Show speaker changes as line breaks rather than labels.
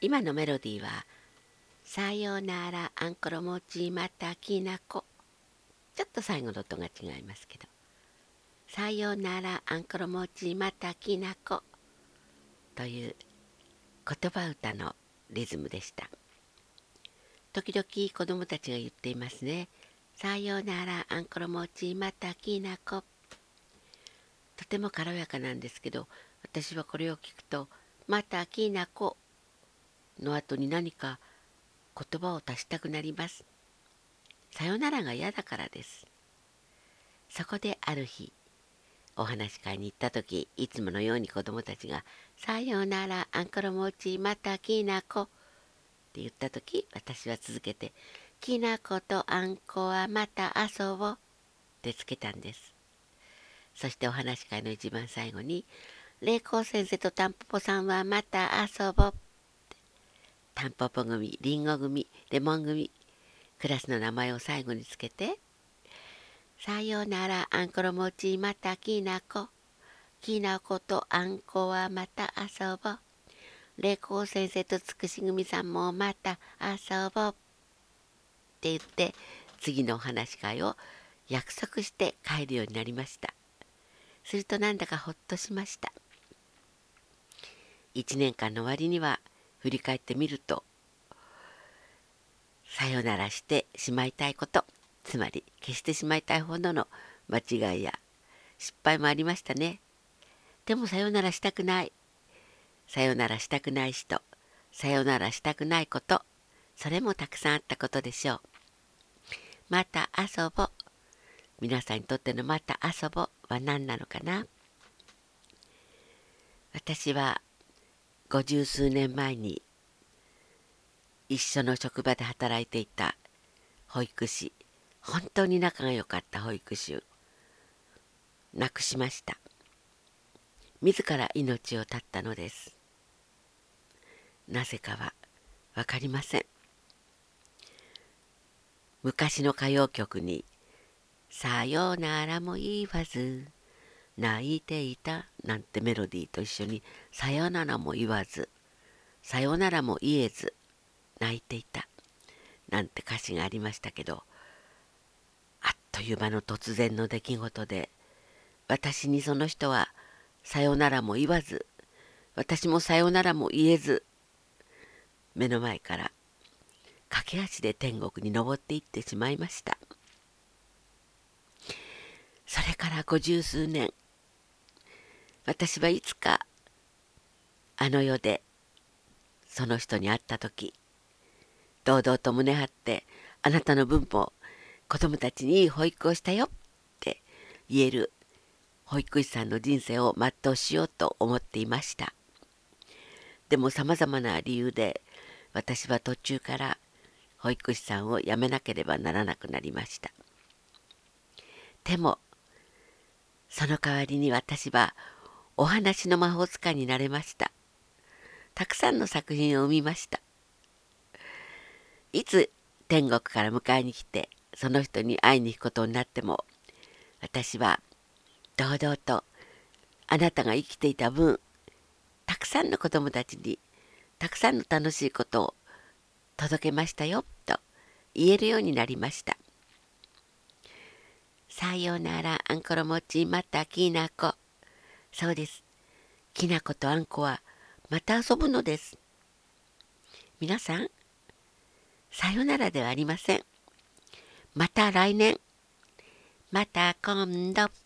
今のメロディーは「さようならあんころ餅またきなこ」ちょっと最後の音が違いますけど「さようならあんころ餅またきなこ」という言葉歌のリズムでした。時々子供たちが言っていますね「さようならあんころ餅またきなこ」とても軽やかなんですけど私はこれを聞くと「またきなこ」の後に何か言葉を足したくなります。さよならが嫌だからです。そこである日、お話し会に行った時、いつものように子供たちが、さよなら、あんころもち、またきなこって言った時、私は続けて、きなことあんこはまた遊ぼうってつけたんです。そしてお話し会の一番最後に、霊光先生とタンポポさんはまた遊ぼうタンポポ組、リンゴ組、レモン組、クラスの名前を最後につけて、さようならあんころ餅またきなこ、きなことあんこはまた遊ぼう。霊光先生とつくし組さんもまた遊ぼう。って言って、次のお話し会を約束して帰るようになりました。するとなんだかほっとしました。一年間の終わりには振り返ってみるとさよならしてしまいたいことつまり消してしまいたいほどの間違いや失敗もありましたね。でもさよならしたくない。さよならしたくない人さよならしたくないことそれもたくさんあったことでしょう。また遊ぼ皆さんにとってのまた遊ぼは何なのかな。私は五十数年前に一緒の職場で働いていた保育士本当に仲が良かった保育士を亡くしました。自ら命を絶ったのです。なぜかは分かりません。昔の歌謡曲に「さようならも言わず泣いていたなんてメロディーと一緒にさよならも言わずさよならも言えず泣いていたなんて歌詞がありましたけどあっという間の突然の出来事で私にその人はさよならも言わず私もさよならも言えず目の前から駆け足で天国に登っていってしまいました。それから五十数年私はいつかあの世でその人に会った時堂々と胸張ってあなたの分も子供たちにいい保育をしたよって言える保育士さんの人生を全うしようと思っていました。でもさまざまな理由で私は途中から保育士さんを辞めなければならなくなりました。でもその代わりに私はお話の魔法使いになれました。たくさんの作品を生みました。いつ天国から迎えに来てその人に会いに行くことになっても私は堂々とあなたが生きていた分たくさんの子供たちにたくさんの楽しいことを届けましたよと言えるようになりました。さようならあんころ餅またきなこ。そうです。きなことあんこはまた遊ぶのです。皆さん、さよならではありません。また来年。また今度。